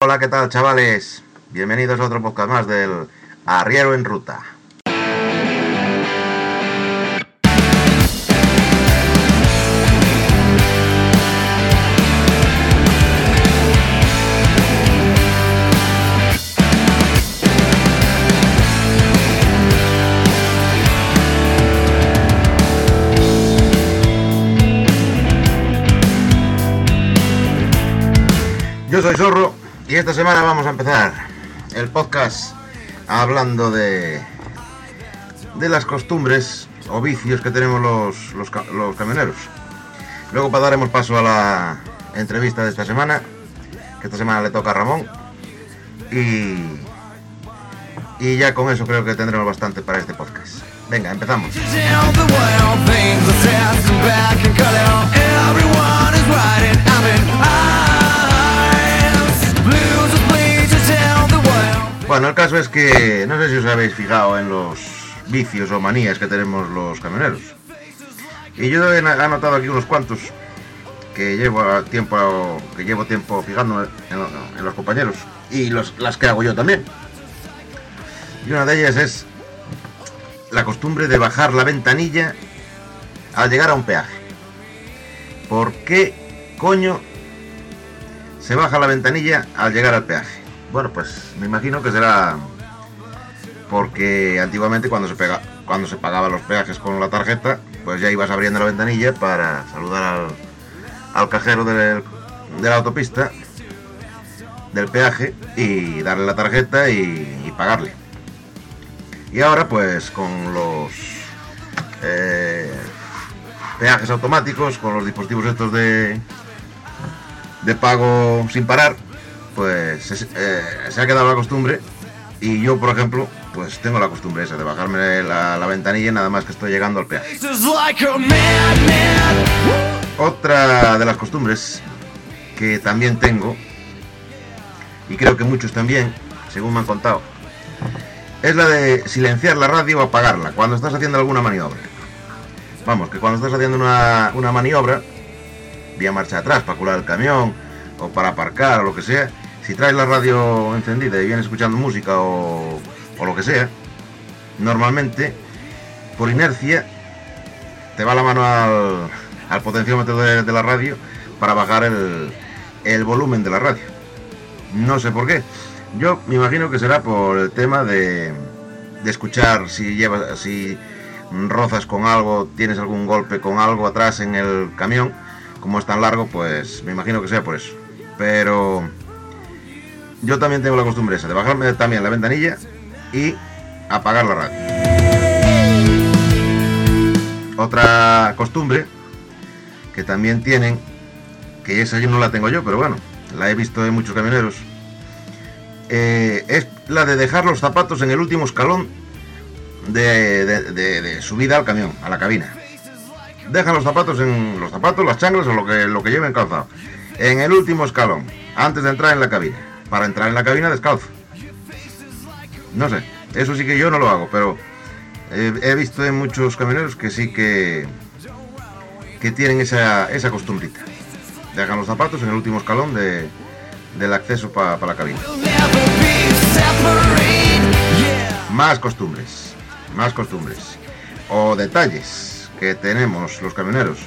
Hola, ¿qué tal, chavales? Bienvenidos a otro podcast más del Arriero en Ruta. Yo soy Zorro y esta semana vamos a empezar el podcast hablando de, de las costumbres o vicios que tenemos los, los, los camioneros. Luego daremos paso a la entrevista de esta semana, que esta semana le toca a Ramón. Y, y ya con eso creo que tendremos bastante para este podcast. Venga, empezamos. Bueno, el caso es que no sé si os habéis fijado en los vicios o manías que tenemos los camioneros. Y yo he anotado aquí unos cuantos que llevo tiempo que llevo tiempo fijándome en, lo- en los compañeros y las que hago yo también. Y una de ellas es la costumbre de bajar la ventanilla al llegar a un peaje. ¿Por qué coño se baja la ventanilla al llegar al peaje? Bueno, pues me imagino que será porque antiguamente cuando se pega, pagaban los peajes con la tarjeta, pues ya ibas abriendo la ventanilla para saludar al, cajero de la autopista del peaje y darle la tarjeta y, pagarle. Y ahora pues con los eh, peajes automáticos, con los dispositivos estos de pago sin parar, pues es- eh, se ha quedado la costumbre y yo por ejemplo pues tengo la costumbre esa de bajarme la, la ventanilla nada más que estoy llegando al peaje. Otra de las costumbres que también tengo, y creo que muchos también, según me han contado, es la de silenciar la radio o apagarla cuando estás haciendo alguna maniobra. Vamos, que cuando estás haciendo una, una maniobra, vía marcha atrás para curar el camión o para aparcar o lo que sea, si traes la radio encendida y vienes escuchando música o, o lo que sea, normalmente, por inercia, te va la mano al, al potenciómetro de, la radio para bajar el, el volumen de la radio. No sé por qué. Yo me imagino que será por el tema de, de escuchar si llevas, si rozas con algo, tienes algún golpe con algo atrás en el camión, como es tan largo, pues me imagino que sea por eso. Pero yo también tengo la costumbre esa de bajarme también la ventanilla y apagar la radio. Otra costumbre que también tienen, que esa yo no la tengo yo, pero bueno, la he visto en muchos camioneros, eh, es la de dejar los zapatos en el último escalón de, subida al camión, a la cabina. Dejan los zapatos en los zapatos, las changlas o lo que, lo que lleven calzado. En el último escalón, antes de entrar en la cabina. Para entrar en la cabina descalzo. No sé, eso sí que yo no lo hago, pero eh, he visto en muchos camioneros que sí que, que tienen esa, esa costumbrita. Dejan los zapatos en el último escalón de, del acceso para la cabina. Más costumbres, más costumbres o detalles que tenemos los camioneros.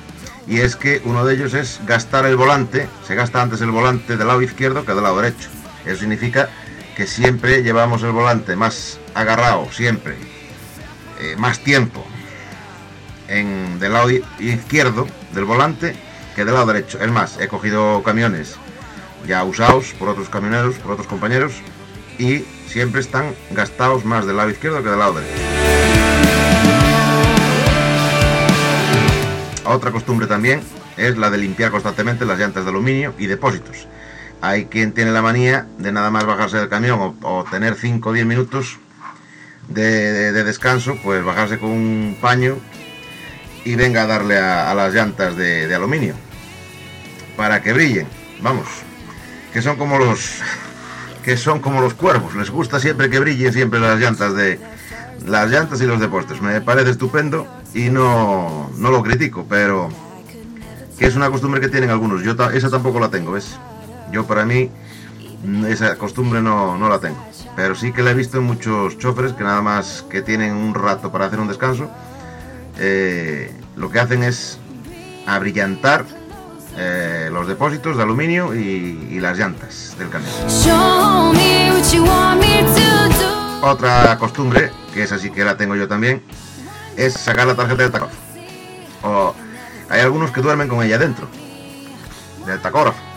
Y es que uno de ellos es gastar el volante, se gasta antes el volante del lado izquierdo que del lado derecho. Eso significa que siempre llevamos el volante más agarrado, siempre, eh, más tiempo en, del lado izquierdo del volante que del lado derecho. Es más, he cogido camiones ya usados por otros camioneros, por otros compañeros, y siempre están gastados más del lado izquierdo que del lado derecho. Otra costumbre también es la de limpiar constantemente las llantas de aluminio y depósitos. Hay quien tiene la manía de nada más bajarse del camión o, tener 5 o 10 minutos de, de- de descanso, pues bajarse con un paño y venga a darle a, las llantas de, aluminio para que brillen. Vamos, que son como los que son como los cuervos. Les gusta siempre que brillen siempre las llantas de las llantas y los depósitos. Me parece estupendo y no, no lo critico, pero que es una costumbre que tienen algunos. Yo esa tampoco la tengo, ¿ves? Yo para mí esa costumbre no, no la tengo. Pero sí que la he visto en muchos choferes que nada más que tienen un rato para hacer un descanso, eh, lo que hacen es abrillantar eh, los depósitos de aluminio y, las llantas del camión. Otra costumbre, que es así que la tengo yo también, es sacar la tarjeta del tacógrafo. Hay algunos que duermen con ella dentro, del tacógrafo.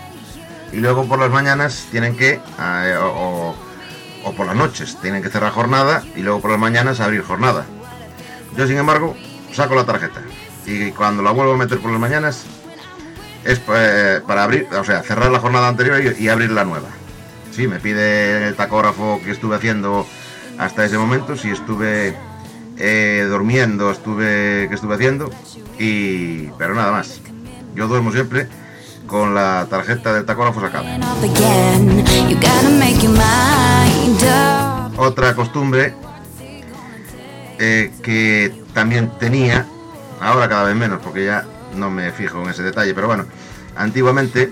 Y luego por las mañanas tienen que, eh, o, o- por las noches, tienen que cerrar jornada y luego por las mañanas abrir jornada. Yo, sin embargo, saco la tarjeta. Y cuando la vuelvo a meter por las mañanas, es eh, para abrir, o sea, cerrar la jornada anterior y, y abrir la nueva. Sí, me pide el tacógrafo que estuve haciendo hasta ese momento, si estuve eh, durmiendo, estuve que estuve haciendo, y pero nada más. Yo duermo siempre con la tarjeta del tacógrafo sacada. Otra costumbre eh, que también tenía, ahora cada vez menos, porque ya no me fijo en ese detalle, pero bueno, antiguamente,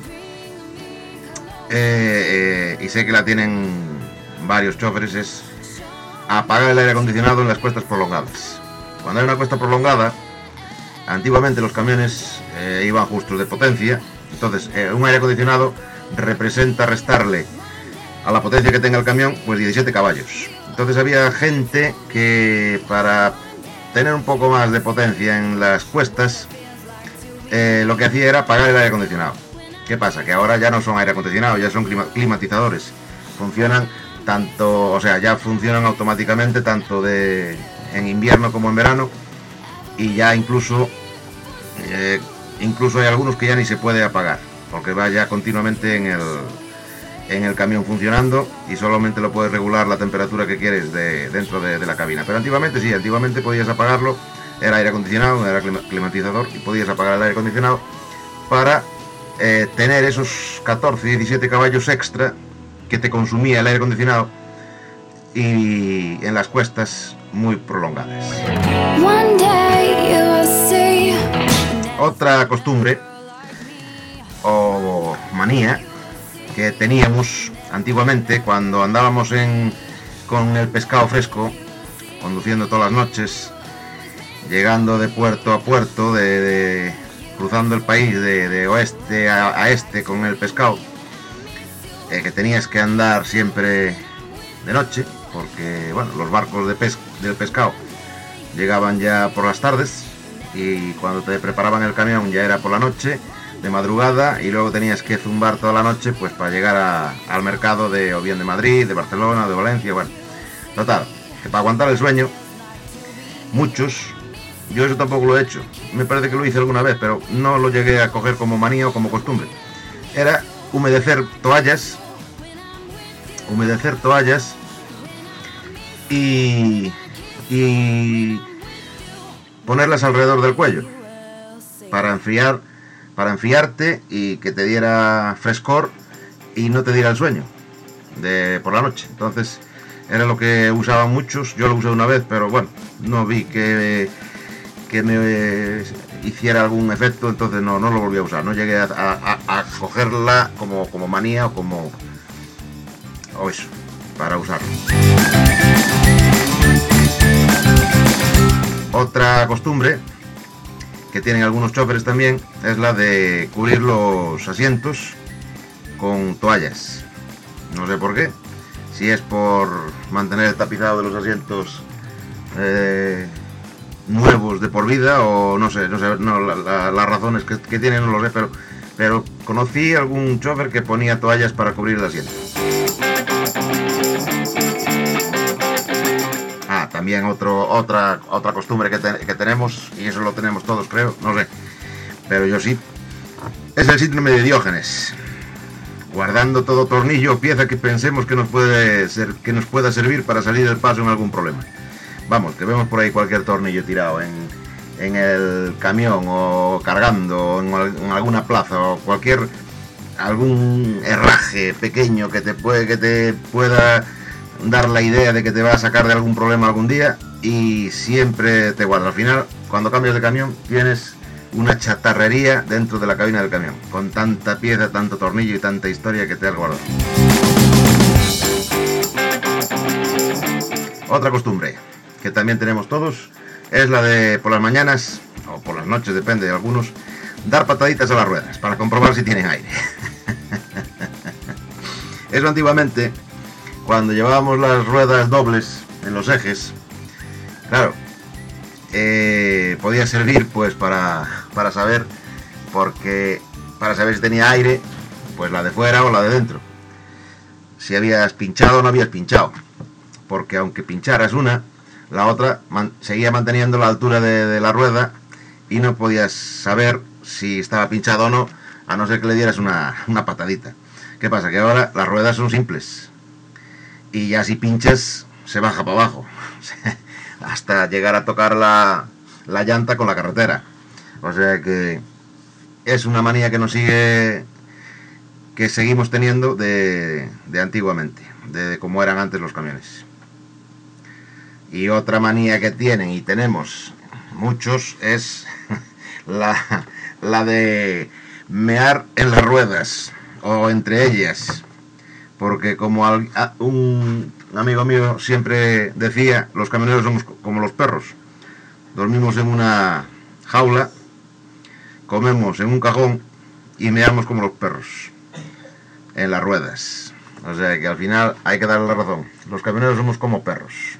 eh, eh, y sé que la tienen varios choferes, es apagar el aire acondicionado en las cuestas prolongadas. Cuando hay una cuesta prolongada, antiguamente los camiones iban justos de potencia, entonces eh, un aire acondicionado representa restarle a la potencia que tenga el camión, pues 17 caballos. Entonces había gente que para tener un poco más de potencia en las cuestas, eh, lo que hacía era apagar el aire acondicionado. ¿Qué pasa? Que ahora ya no son aire acondicionado, ya son clima- climatizadores. Funcionan tanto, o sea, ya funcionan automáticamente tanto de en invierno como en verano y ya incluso eh, incluso hay algunos que ya ni se puede apagar porque va ya continuamente en el en el camión funcionando y solamente lo puedes regular la temperatura que quieres de, dentro de, la cabina. Pero antiguamente sí, antiguamente podías apagarlo, era aire acondicionado, era clima- climatizador y podías apagar el aire acondicionado para eh, tener esos 14, 17 caballos extra que te consumía el aire acondicionado y en las cuestas muy prolongadas. Otra costumbre o manía que teníamos antiguamente cuando andábamos con el pescado fresco, conduciendo todas las noches, llegando de puerto a puerto, de, cruzando el país de, oeste a, este con el pescado, eh, que tenías que andar siempre de noche, porque bueno, los barcos del pescado llegaban ya por las tardes y cuando te preparaban el camión ya era por la noche, de madrugada y luego tenías que zumbar toda la noche pues para llegar a- al mercado de o bien de Madrid, de Barcelona, de Valencia, bueno. Total, que para aguantar el sueño, muchos, yo eso tampoco lo he hecho, me parece que lo hice alguna vez, pero no lo llegué a coger como manía o como costumbre. Era humedecer toallas, humedecer toallas y, y ponerlas alrededor del cuello para enfriar para enfriarte y que te diera frescor y no te diera el sueño de por la noche. Entonces era lo que usaban muchos yo lo usé una vez pero bueno no vi que que me hiciera algún efecto entonces no, no lo volví a usar no llegué a, a- a- cogerla como, como manía o como o eso para usarlo Otra costumbre que tienen algunos choferes también es la de cubrir los asientos con toallas. No sé por qué. Si es por mantener el tapizado de los asientos eh, nuevos de por vida o no sé, no sé, las razones que, que tienen no lo sé, pero, pero conocí algún chofer que ponía toallas para cubrir el asiento. También otro, otra, otra costumbre que, que tenemos, y eso lo tenemos todos, creo, no sé, pero yo sí, es el síndrome de Diógenes. Guardando todo tornillo pieza que pensemos que nos, puede ser, que nos pueda servir para salir del paso en algún problema. Vamos, que vemos por ahí cualquier tornillo tirado en, en el camión o cargando en, en alguna plaza o cualquier algún herraje pequeño que te puede que te pueda dar la idea de que te va a sacar de algún problema algún día y siempre te guarda. Al final, cuando cambias de camión, tienes una chatarrería dentro de la cabina del camión, con tanta pieza, tanto tornillo y tanta historia que te has guardado. Otra costumbre que también tenemos todos es la de por las mañanas o por las noches, depende de algunos, dar pataditas a las ruedas para comprobar si tienen aire. Eso antiguamente cuando llevábamos las ruedas dobles en los ejes, claro, eh, podía servir pues para, para saber, porque para saber si tenía aire, pues la de fuera o la de dentro. Si habías pinchado o no habías pinchado. Porque aunque pincharas una, la otra seguía manteniendo la altura de, de la rueda y no podías saber si estaba pinchado o no, a no ser que le dieras una, una patadita. ¿Qué pasa? Que ahora las ruedas son simples. Y ya si pinchas, se baja para abajo. Hasta llegar a tocar la, la llanta con la carretera. O sea que es una manía que nos sigue, que seguimos teniendo de, de antiguamente, de cómo eran antes los camiones. Y otra manía que tienen y tenemos muchos es la, la de mear en las ruedas o entre ellas. Porque como un amigo mío siempre decía, los camioneros somos co- como los perros. Dormimos en una jaula, comemos en un cajón y meamos como los perros en las ruedas. O sea que al final hay que darle la razón. Los camioneros somos como perros.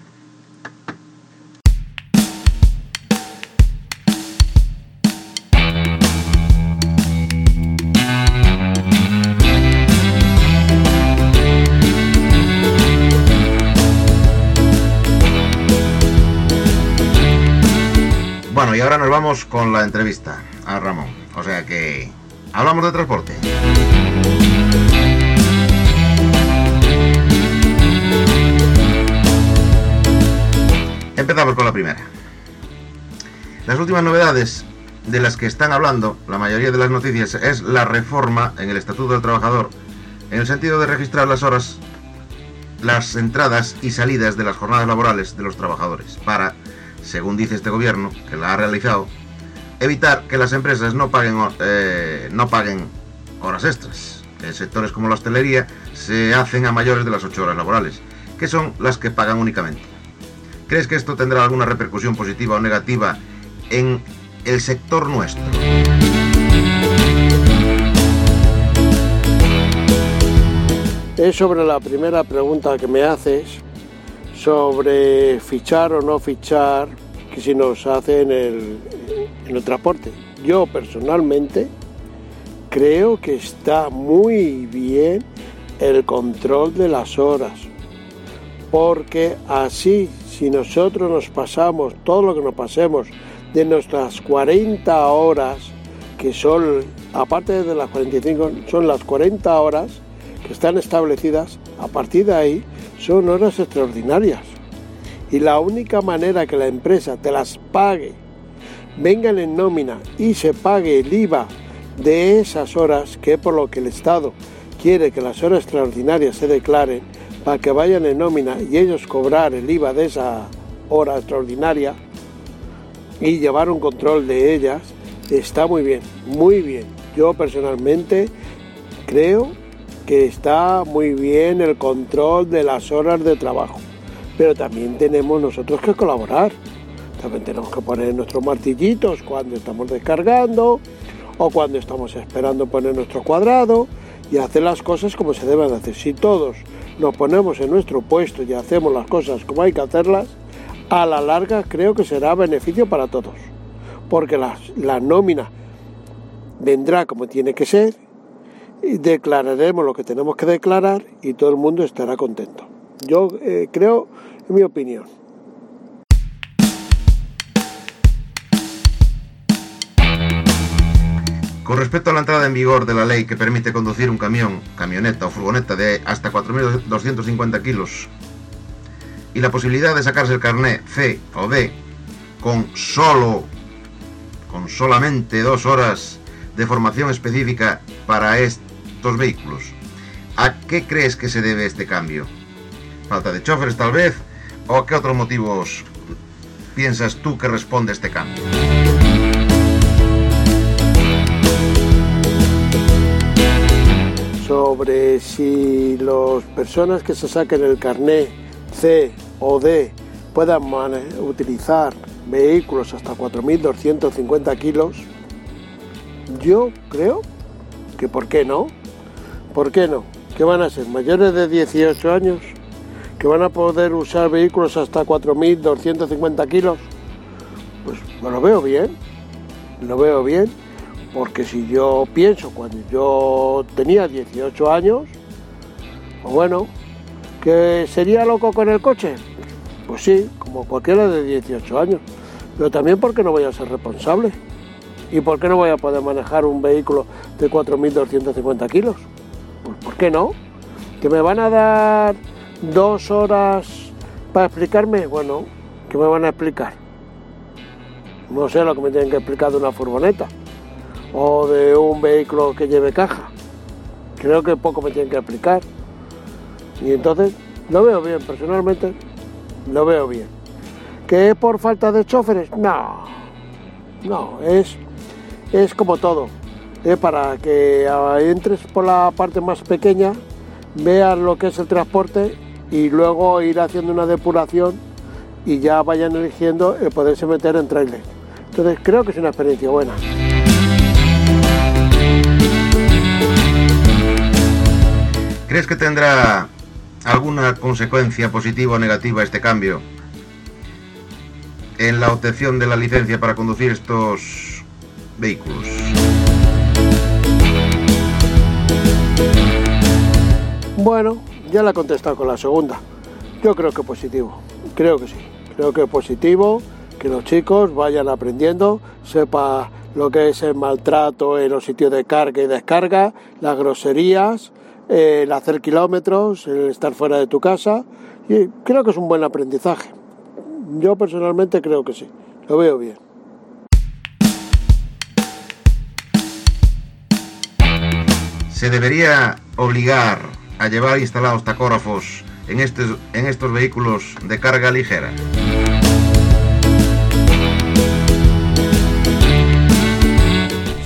Nos vamos con la entrevista a Ramón. O sea que hablamos de transporte. Empezamos con la primera. Las últimas novedades de las que están hablando la mayoría de las noticias es la reforma en el Estatuto del Trabajador en el sentido de registrar las horas, las entradas y salidas de las jornadas laborales de los trabajadores para, según dice este gobierno que la ha realizado, evitar que las empresas no paguen, eh, no paguen horas extras. En sectores como la hostelería se hacen a mayores de las 8 horas laborales, que son las que pagan únicamente. ¿Crees que esto tendrá alguna repercusión positiva o negativa en el sector nuestro? Es sobre la primera pregunta que me haces, sobre fichar o no fichar, que si nos hace en el, el transporte. Yo personalmente creo que está muy bien el control de las horas, porque así, si nosotros nos pasamos todo lo que nos pasemos de nuestras 40 horas, que son, aparte de las 45, son las 40 horas que están establecidas, a partir de ahí son horas extraordinarias. Y la única manera que la empresa te las pague, vengan en nómina y se pague el IVA de esas horas, que por lo que el Estado quiere que las horas extraordinarias se declaren, para que vayan en nómina y ellos cobrar el IVA de esa hora extraordinaria y llevar un control de ellas, está muy bien, muy bien. Yo personalmente creo está muy bien el control de las horas de trabajo, pero también tenemos nosotros que colaborar. También tenemos que poner nuestros martillitos cuando estamos descargando o cuando estamos esperando poner nuestro cuadrado y hacer las cosas como se deben hacer. Si todos nos ponemos en nuestro puesto y hacemos las cosas como hay que hacerlas, a la larga creo que será beneficio para todos, porque la, la nómina vendrá como tiene que ser y declararemos lo que tenemos que declarar y todo el mundo estará contento. Yo eh, creo, en mi opinión. Con respecto a la entrada en vigor de la ley que permite conducir un camión, camioneta o furgoneta de hasta 4.250 kilos y la posibilidad de sacarse el carné C o D con solo, con solamente dos horas de formación específica para estos vehículos, ¿a qué crees que se debe este cambio? ¿Falta de choferes tal vez? ¿O a qué otros motivos piensas tú que responde este cambio? sobre si las personas que se saquen el carné C o D puedan utilizar vehículos hasta 4.250 kilos, yo creo que ¿por qué no? ¿Por qué no? ¿Que van a ser mayores de 18 años? ¿Que van a poder usar vehículos hasta 4.250 kilos? Pues me lo veo bien, lo veo bien, porque si yo pienso cuando yo tenía 18 años, pues bueno, ¿que sería loco con el coche? Pues sí, como cualquiera de 18 años, pero también porque no voy a ser responsable. ¿Y por qué no voy a poder manejar un vehículo de 4.250 kilos? ¿Por qué no? ¿Que me van a dar dos horas para explicarme? Bueno, ¿qué me van a explicar? No sé lo que me tienen que explicar de una furgoneta o de un vehículo que lleve caja. Creo que poco me tienen que explicar. Y entonces lo veo bien, personalmente lo veo bien. ¿Que es por falta de choferes? No, no, es, es como todo. Es para que entres por la parte más pequeña, veas lo que es el transporte y luego ir haciendo una depuración y ya vayan eligiendo el poderse meter en trailer. Entonces creo que es una experiencia buena. ¿Crees que tendrá alguna consecuencia positiva o negativa este cambio en la obtención de la licencia para conducir estos vehículos? Bueno, ya la he contestado con la segunda. Yo creo que positivo, creo que sí. Creo que positivo que los chicos vayan aprendiendo, sepa lo que es el maltrato en los sitios de carga y descarga, las groserías, el hacer kilómetros, el estar fuera de tu casa. Y creo que es un buen aprendizaje. Yo personalmente creo que sí, lo veo bien. ¿Se debería obligar a llevar instalados tacógrafos en estos, en estos vehículos de carga ligera?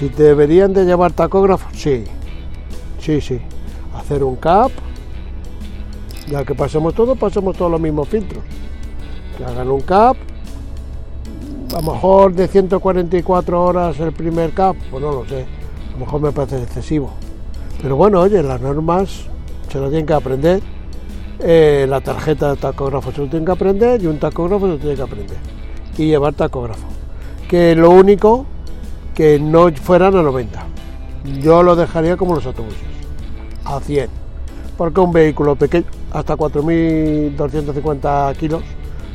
Si deberían de llevar tacógrafos, sí. Sí, sí. Hacer un CAP. Ya que pasemos todo, pasemos todos los mismos filtros. Que hagan un CAP. A lo mejor de 144 horas el primer CAP, pues no lo sé. A lo mejor me parece excesivo. Pero bueno, oye, las normas se lo tienen que aprender. Eh, la tarjeta de tacógrafo se lo tienen que aprender y un tacógrafo se lo tiene que aprender. Y llevar tacógrafo. Que lo único que no fueran a 90. Yo lo dejaría como los autobuses, a 100. Porque un vehículo pequeño, hasta 4.250 kilos,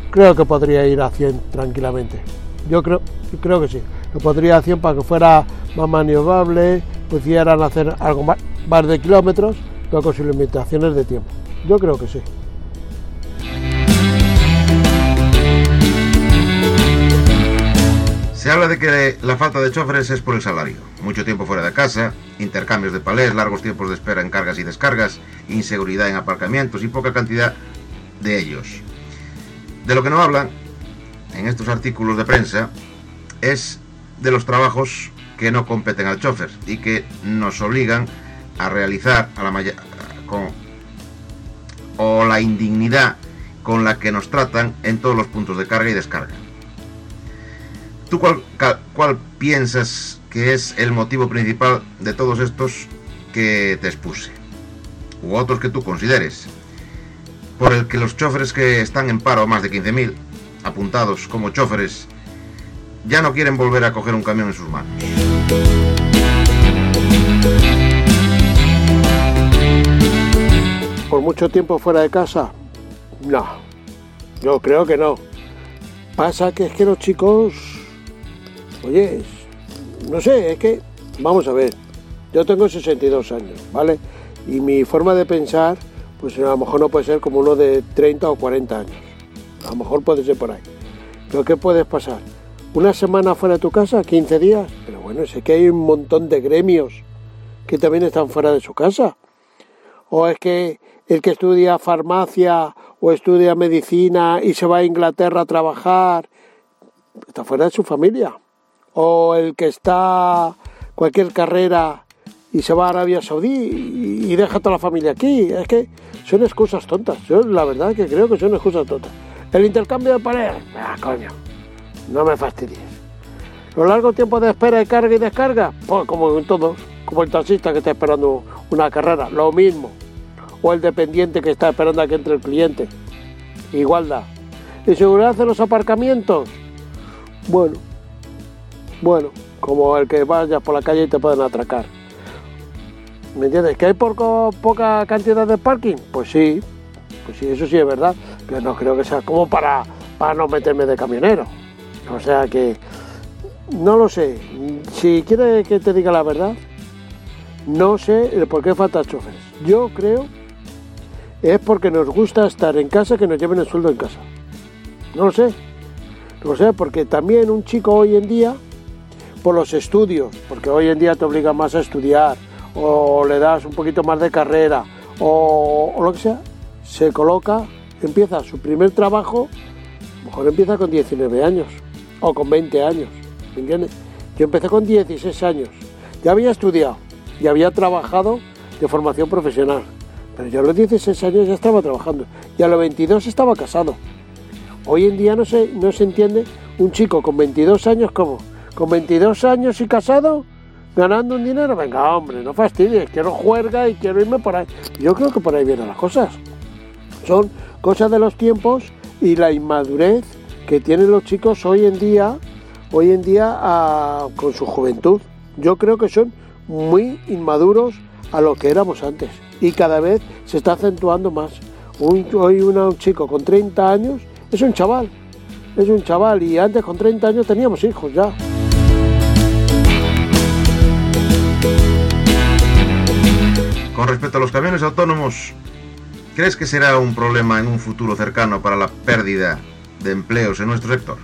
creo que podría ir a 100 tranquilamente. Yo creo, creo que sí. Lo podría a 100 para que fuera más maniobrable, pudieran hacer algo más, más de kilómetros, con sus limitaciones de tiempo. Yo creo que sí. Se habla de que la falta de choferes es por el salario. Mucho tiempo fuera de casa, intercambios de palés, largos tiempos de espera en cargas y descargas, inseguridad en aparcamientos y poca cantidad de ellos. De lo que no hablan en estos artículos de prensa es de los trabajos que no competen al chofer y que nos obligan realizar a la maya- con o la indignidad con la que nos tratan en todos los puntos de carga y descarga. ¿Tú cuál, cuál piensas que es el motivo principal de todos estos que te expuse? U otros que tú consideres. Por el que los choferes que están en paro, más de 15.000, apuntados como choferes, ya no quieren volver a coger un camión en sus manos. Por mucho tiempo fuera de casa? No, yo creo que no. Pasa que es que los chicos, oye, no sé, es que, vamos a ver, yo tengo 62 años, ¿vale? Y mi forma de pensar, pues a lo mejor no puede ser como uno de 30 o 40 años. A lo mejor puede ser por ahí. Pero ¿qué puedes pasar? ¿Una semana fuera de tu casa? ¿15 días? Pero bueno, sé que hay un montón de gremios que también están fuera de su casa o es que el que estudia farmacia o estudia medicina y se va a Inglaterra a trabajar está fuera de su familia. O el que está cualquier carrera y se va a Arabia Saudí y deja toda la familia aquí. Es que son excusas tontas. Yo la verdad que creo que son excusas tontas. El intercambio de pareja, ah, coño, no me fastidies. Los largos tiempos de espera de carga y descarga, pues como en todos, como el taxista que está esperando una carrera, lo mismo. O el dependiente que está esperando a que entre el cliente. Igualdad. ¿Y seguridad en los aparcamientos? Bueno, bueno, como el que vayas por la calle y te pueden atracar. ¿Me entiendes? ¿Que hay poco- poca cantidad de parking? Pues sí, pues sí, eso sí es verdad, pero no creo que sea como para, para no meterme de camionero. O sea que, no lo sé. Si quieres que te diga la verdad, no sé el por qué faltan choferes. Yo creo es porque nos gusta estar en casa que nos lleven el sueldo en casa. No lo sé. No lo sé, porque también un chico hoy en día, por los estudios, porque hoy en día te obligan más a estudiar, o le das un poquito más de carrera, o, lo que sea, se coloca, empieza su primer trabajo, mejor empieza con 19 años, o con 20 años, ¿me entiendes? Yo empecé con 16 años, ya había estudiado, y había trabajado de formación profesional, yo a los 16 años ya estaba trabajando, y a los 22 estaba casado. Hoy en día no se, no se entiende un chico con 22 años como, con 22 años y casado, ganando un dinero, venga hombre, no fastidies, quiero juerga y quiero irme por ahí. Yo creo que por ahí vienen las cosas. Son cosas de los tiempos y la inmadurez que tienen los chicos hoy en día, hoy en día con su juventud. Yo creo que son muy inmaduros a lo que éramos antes y cada vez se está acentuando más. Hoy un chico con 30 años es un chaval, es un chaval y antes con 30 años teníamos hijos ya. Con respecto a los camiones autónomos, ¿crees que será un problema en un futuro cercano para la pérdida de empleos en nuestro sector?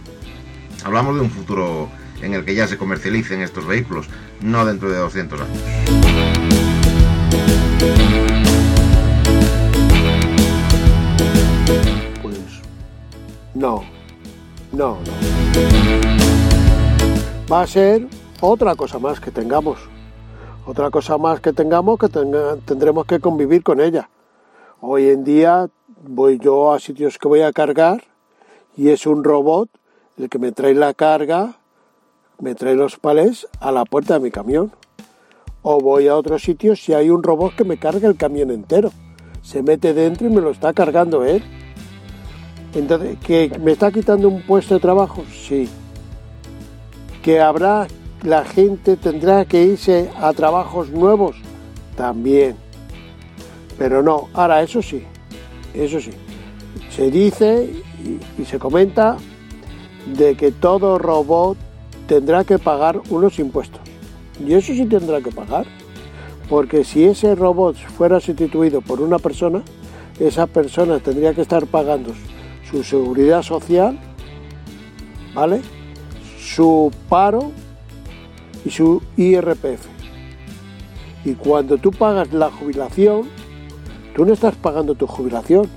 Hablamos de un futuro en el que ya se comercialicen estos vehículos, no dentro de 200 años. Pues no, no, no. Va a ser otra cosa más que tengamos. Otra cosa más que tengamos que tendremos que convivir con ella. Hoy en día voy yo a sitios que voy a cargar y es un robot el que me trae la carga, me trae los palés a la puerta de mi camión. O voy a otros sitios y hay un robot que me carga el camión entero. Se mete dentro y me lo está cargando él. Entonces, ¿que me está quitando un puesto de trabajo? Sí. ¿Que habrá, la gente tendrá que irse a trabajos nuevos? También. Pero no, ahora eso sí, eso sí. Se dice y se comenta de que todo robot tendrá que pagar unos impuestos. Y eso sí tendrá que pagar. Porque si ese robot fuera sustituido por una persona, esa persona tendría que estar pagando su seguridad social, ¿vale? Su paro y su IRPF. Y cuando tú pagas la jubilación, tú no estás pagando tu jubilación,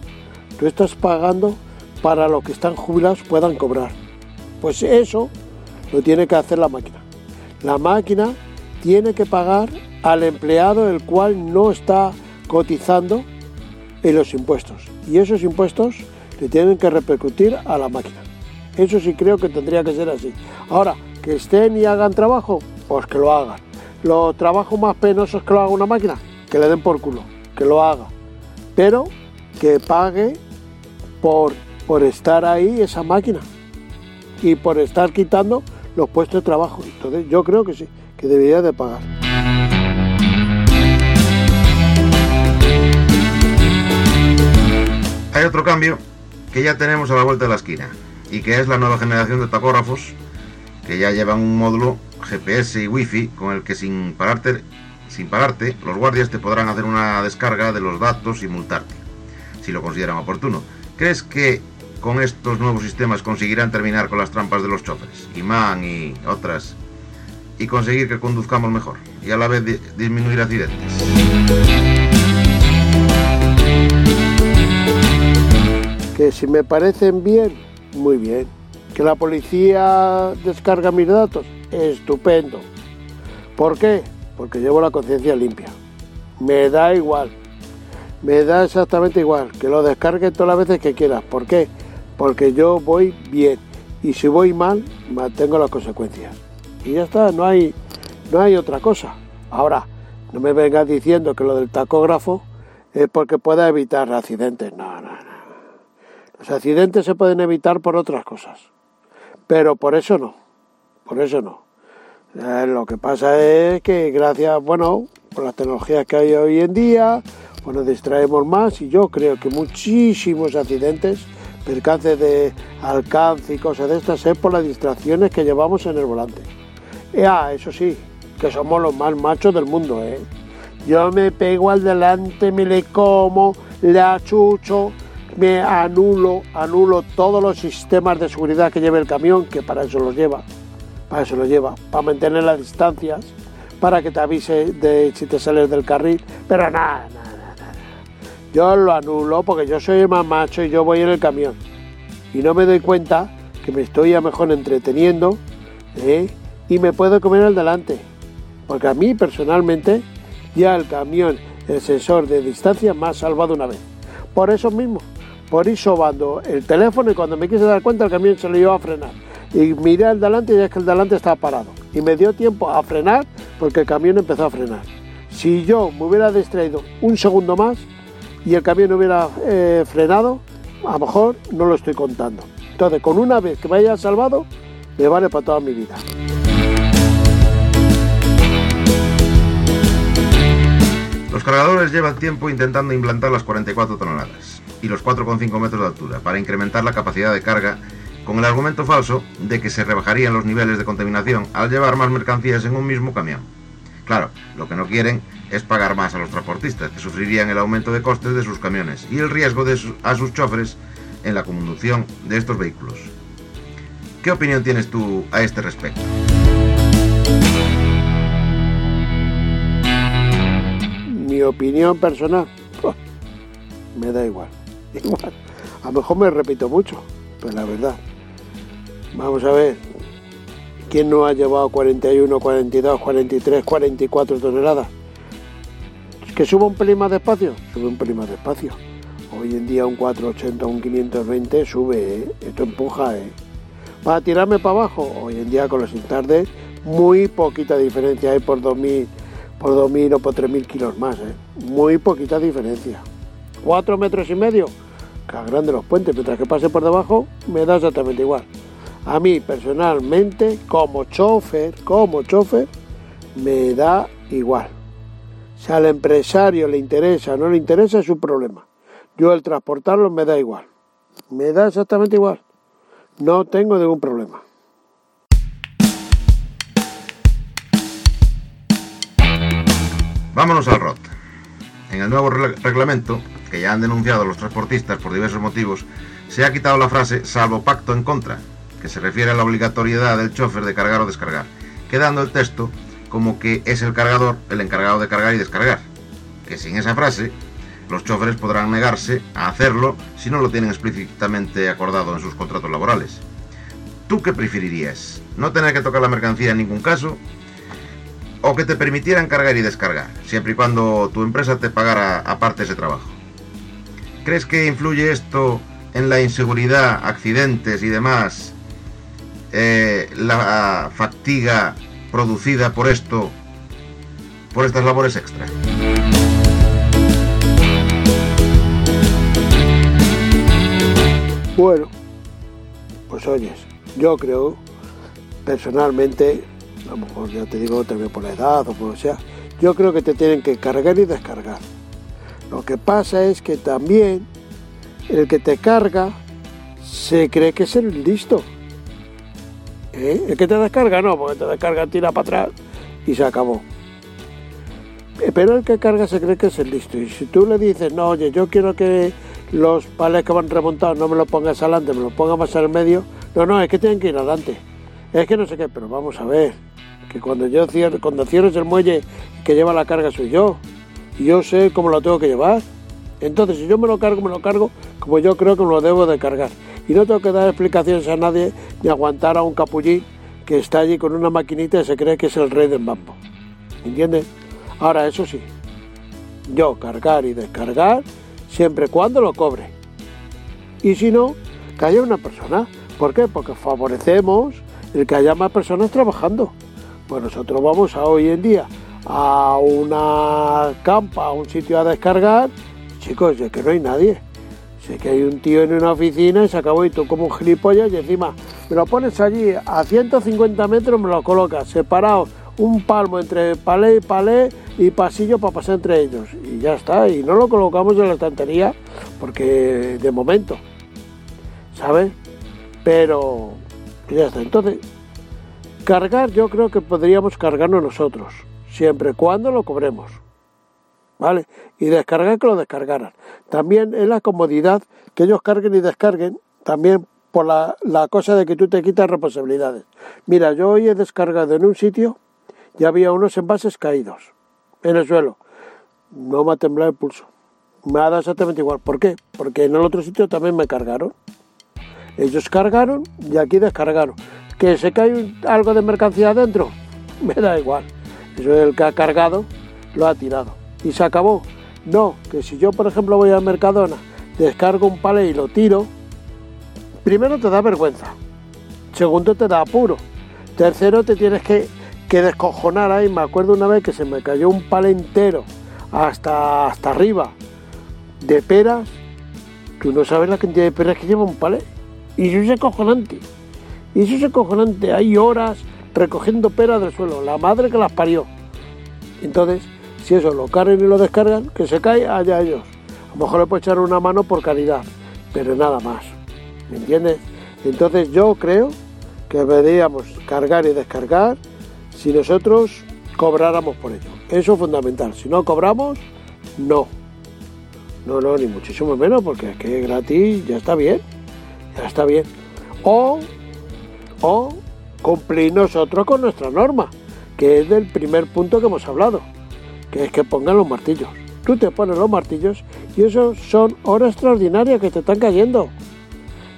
tú estás pagando para lo que están jubilados puedan cobrar. Pues eso lo tiene que hacer la máquina. La máquina tiene que pagar al empleado el cual no está cotizando en los impuestos. Y esos impuestos le tienen que repercutir a la máquina. Eso sí creo que tendría que ser así. Ahora, que estén y hagan trabajo, pues que lo hagan. Los trabajos más penosos que lo haga una máquina, que le den por culo, que lo haga. Pero que pague por, por estar ahí esa máquina y por estar quitando los puestos de trabajo. Entonces yo creo que sí, que debería de pagar. Hay otro cambio que ya tenemos a la vuelta de la esquina y que es la nueva generación de tacógrafos que ya llevan un módulo GPS y Wi-Fi con el que sin pararte, sin pararte los guardias te podrán hacer una descarga de los datos y multarte, si lo consideran oportuno. ¿Crees que con estos nuevos sistemas conseguirán terminar con las trampas de los choferes, imán y otras, y conseguir que conduzcamos mejor y a la vez di- disminuir accidentes? Que si me parecen bien, muy bien. Que la policía descarga mis datos, estupendo. ¿Por qué? Porque llevo la conciencia limpia. Me da igual. Me da exactamente igual. Que lo descargue todas las veces que quieras. ¿Por qué? porque yo voy bien y si voy mal, mantengo las consecuencias. Y ya está, no hay, no hay otra cosa. Ahora, no me vengas diciendo que lo del tacógrafo es porque pueda evitar accidentes. No, no, no. Los accidentes se pueden evitar por otras cosas, pero por eso no, por eso no. Eh, lo que pasa es que gracias, bueno, por las tecnologías que hay hoy en día, pues nos distraemos más y yo creo que muchísimos accidentes, percances de alcance y cosas de estas, es por las distracciones que llevamos en el volante. Ah, eso sí, que somos los más machos del mundo, ¿eh? Yo me pego al delante, me le como, le achucho, me anulo, anulo todos los sistemas de seguridad que lleve el camión, que para eso los lleva, para eso lo lleva, para mantener las distancias, para que te avise de si te sales del carril, pero nada, nada, nada. Yo lo anulo porque yo soy el más macho y yo voy en el camión. Y no me doy cuenta que me estoy a mejor entreteniendo ¿eh? Y me puedo comer al delante. Porque a mí personalmente ya el camión, el sensor de distancia me ha salvado una vez. Por eso mismo, por ir sobando el teléfono y cuando me quise dar cuenta el camión se le iba a frenar. Y miré al delante y es que el delante estaba parado. Y me dio tiempo a frenar porque el camión empezó a frenar. Si yo me hubiera distraído un segundo más y el camión hubiera eh, frenado, a lo mejor no lo estoy contando. Entonces, con una vez que me haya salvado, me vale para toda mi vida. Los cargadores llevan tiempo intentando implantar las 44 toneladas y los 4,5 metros de altura para incrementar la capacidad de carga con el argumento falso de que se rebajarían los niveles de contaminación al llevar más mercancías en un mismo camión. Claro, lo que no quieren es pagar más a los transportistas, que sufrirían el aumento de costes de sus camiones y el riesgo de a sus choferes en la conducción de estos vehículos. ¿Qué opinión tienes tú a este respecto? Opinión personal, me da igual. A lo mejor me repito mucho, pero la verdad. Vamos a ver. ¿Quién no ha llevado 41, 42, 43, 44 toneladas? ¿Que suba un pelín más despacio? Sube un pelín más despacio. Hoy en día un 480, un 520 sube, ¿eh? esto empuja. ¿eh? Para tirarme para abajo, hoy en día con los tarde muy poquita diferencia hay por 2000, por 2000 o por 3000 kilos más. ¿eh? Muy poquita diferencia. Cuatro metros y medio, que grande los puentes, mientras que pase por debajo me da exactamente igual. A mí personalmente, como chofer, como chofer, me da igual. Si al empresario le interesa o no le interesa es su problema. Yo el transportarlo me da igual. Me da exactamente igual. No tengo ningún problema. Vámonos al ROT. En el nuevo regla- reglamento, que ya han denunciado los transportistas por diversos motivos, se ha quitado la frase salvo pacto en contra, que se refiere a la obligatoriedad del chofer de cargar o descargar, quedando el texto como que es el cargador el encargado de cargar y descargar, que sin esa frase los choferes podrán negarse a hacerlo si no lo tienen explícitamente acordado en sus contratos laborales. ¿Tú qué preferirías? ¿No tener que tocar la mercancía en ningún caso o que te permitieran cargar y descargar, siempre y cuando tu empresa te pagara aparte ese trabajo. ¿Crees que influye esto en la inseguridad, accidentes y demás, eh, la fatiga producida por esto, por estas labores extra? Bueno, pues oyes, yo creo, personalmente, a lo mejor ya te digo también por la edad o por lo que sea, yo creo que te tienen que cargar y descargar. Lo que pasa es que también el que te carga se cree que es el listo. ¿Eh? El que te descarga no, porque te descarga, tira para atrás y se acabó. Eh, Pero el que carga se cree que es el listo. Y si tú le dices, no, oye, yo quiero que los palés que van remontados no me los pongas adelante, me los pongas más al medio. No, no, es que tienen que ir adelante. Es que no sé qué, pero vamos a ver. Que cuando yo cierro, cuando cierres el muelle que lleva la carga soy yo. Y yo sé cómo lo tengo que llevar. Entonces, si yo me lo cargo, me lo cargo como yo creo que me lo debo de cargar. Y no tengo que dar explicaciones a nadie ni aguantar a un capullín que está allí con una maquinita y se cree que es el rey del mambo. ¿Entiendes? Ahora, eso sí, yo cargar y descargar siempre cuando lo cobre. Y si no, que haya una persona. ¿Por qué? Porque favorecemos el que haya más personas trabajando. Pues nosotros vamos a hoy en día a una campa, a un sitio a descargar, chicos, es que no hay nadie. Sé que hay un tío en una oficina y se acabó y tú como un gilipollas y encima me lo pones allí a 150 metros, me lo colocas separado un palmo entre palé y palé y pasillo para pasar entre ellos. Y ya está, y no lo colocamos en la estantería porque de momento, ¿sabes? Pero ya está. Entonces, cargar yo creo que podríamos cargarnos nosotros, siempre cuando lo cobremos. ¿Vale? Y descargar que lo descargaran. También es la comodidad que ellos carguen y descarguen, también por la, la cosa de que tú te quitas responsabilidades. Mira, yo hoy he descargado en un sitio y había unos envases caídos en el suelo. No me ha temblado el pulso. Me ha dado exactamente igual. ¿Por qué? Porque en el otro sitio también me cargaron. Ellos cargaron y aquí descargaron. Que se cae algo de mercancía adentro, me da igual. Eso es el que ha cargado, lo ha tirado. Y se acabó. No, que si yo, por ejemplo, voy al Mercadona, descargo un palé y lo tiro, primero te da vergüenza. Segundo, te da apuro. Tercero, te tienes que, que descojonar ahí. Me acuerdo una vez que se me cayó un palé entero hasta, hasta arriba de peras. Tú no sabes la cantidad de peras que lleva un palé. Y eso es acojonante. Y eso es acojonante. Hay horas recogiendo peras del suelo. La madre que las parió. Entonces, si eso lo cargan y lo descargan, que se cae, allá ellos. A lo mejor le puedo echar una mano por caridad, pero nada más. ¿Me entiendes? Entonces yo creo que deberíamos cargar y descargar si nosotros cobráramos por ello. Eso es fundamental. Si no cobramos, no. No, no, ni muchísimo menos, porque es que gratis ya está bien. Ya está bien. O, o cumplir nosotros con nuestra norma, que es del primer punto que hemos hablado, que es que pongan los martillos. Tú te pones los martillos y eso son horas extraordinarias que te están cayendo.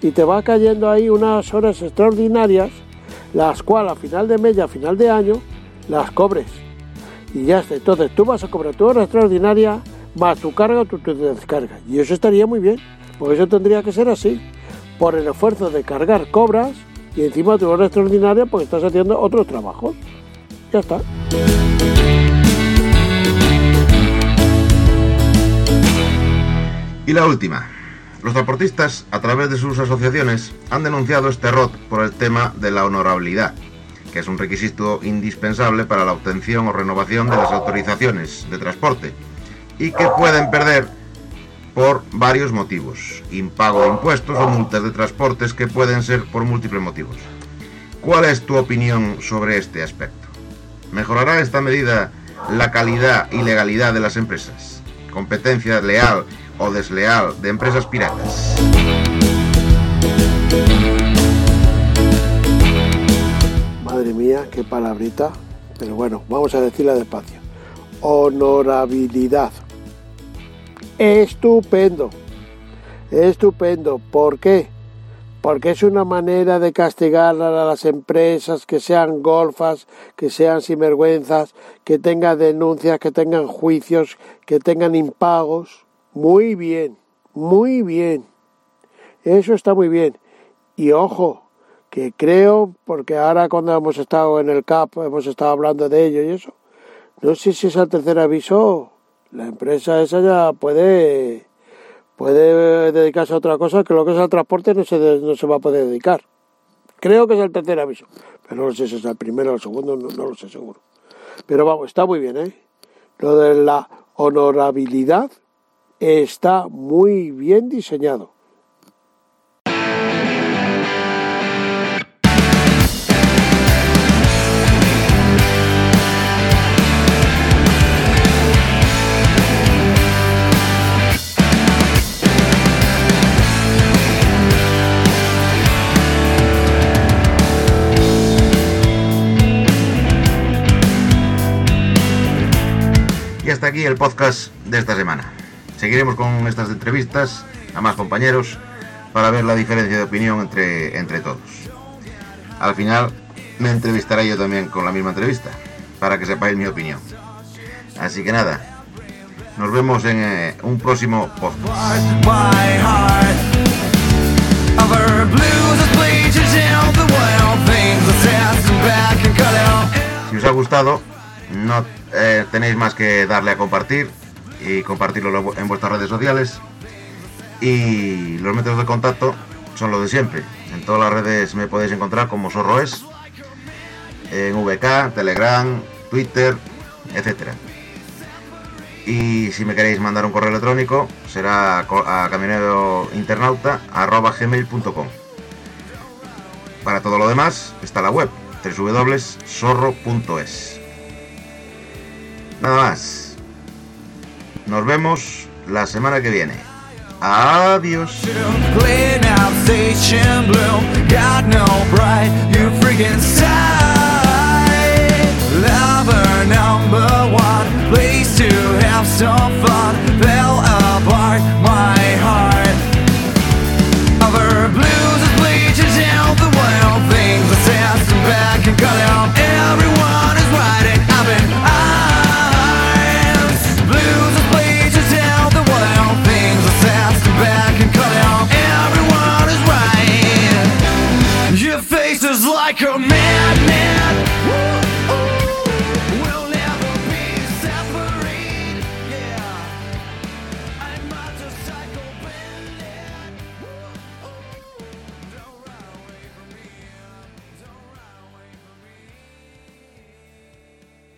Y te va cayendo ahí unas horas extraordinarias, las cuales a final de mes a final de año las cobres. Y ya está. Entonces tú vas a cobrar tu hora extraordinaria más tu carga tu, tu descarga. Y eso estaría muy bien, porque eso tendría que ser así. Por el esfuerzo de cargar cobras y encima tu hora extraordinaria porque estás haciendo otros trabajos. Ya está. Y la última. Los transportistas, a través de sus asociaciones, han denunciado este ROT por el tema de la honorabilidad, que es un requisito indispensable para la obtención o renovación de las autorizaciones de transporte, y que pueden perder por varios motivos, impago de impuestos o multas de transportes que pueden ser por múltiples motivos. ¿Cuál es tu opinión sobre este aspecto? ¿Mejorará esta medida la calidad y legalidad de las empresas? ¿Competencia leal o desleal de empresas piratas? Madre mía, qué palabrita. Pero bueno, vamos a decirla despacio. Honorabilidad. Estupendo. Estupendo. ¿Por qué? Porque es una manera de castigar a las empresas que sean golfas, que sean sinvergüenzas, que tengan denuncias, que tengan juicios, que tengan impagos. Muy bien, muy bien. Eso está muy bien. Y ojo, que creo, porque ahora cuando hemos estado en el CAP, hemos estado hablando de ello y eso, no sé si es el tercer aviso, la empresa esa ya puede, puede dedicarse a otra cosa que lo que es el transporte no se, no se va a poder dedicar. Creo que es el tercer aviso, pero no sé si es el primero o el segundo, no, no lo sé seguro. Pero vamos, está muy bien, ¿eh? Lo de la honorabilidad está muy bien diseñado. el podcast de esta semana. Seguiremos con estas entrevistas a más compañeros para ver la diferencia de opinión entre, entre todos. Al final me entrevistaré yo también con la misma entrevista, para que sepáis mi opinión. Así que nada, nos vemos en eh, un próximo podcast. Si os ha gustado, no eh, tenéis más que darle a compartir y compartirlo en vuestras redes sociales. Y los métodos de contacto son los de siempre. En todas las redes me podéis encontrar como Sorroes, en VK, Telegram, Twitter, etcétera. Y si me queréis mandar un correo electrónico, será a camionerointernauta.gmail.com Para todo lo demás, está la web, www.zorro.es. Nada más. Nos vemos la semana que viene. Adiós. Lover number one, place to have some fun, fell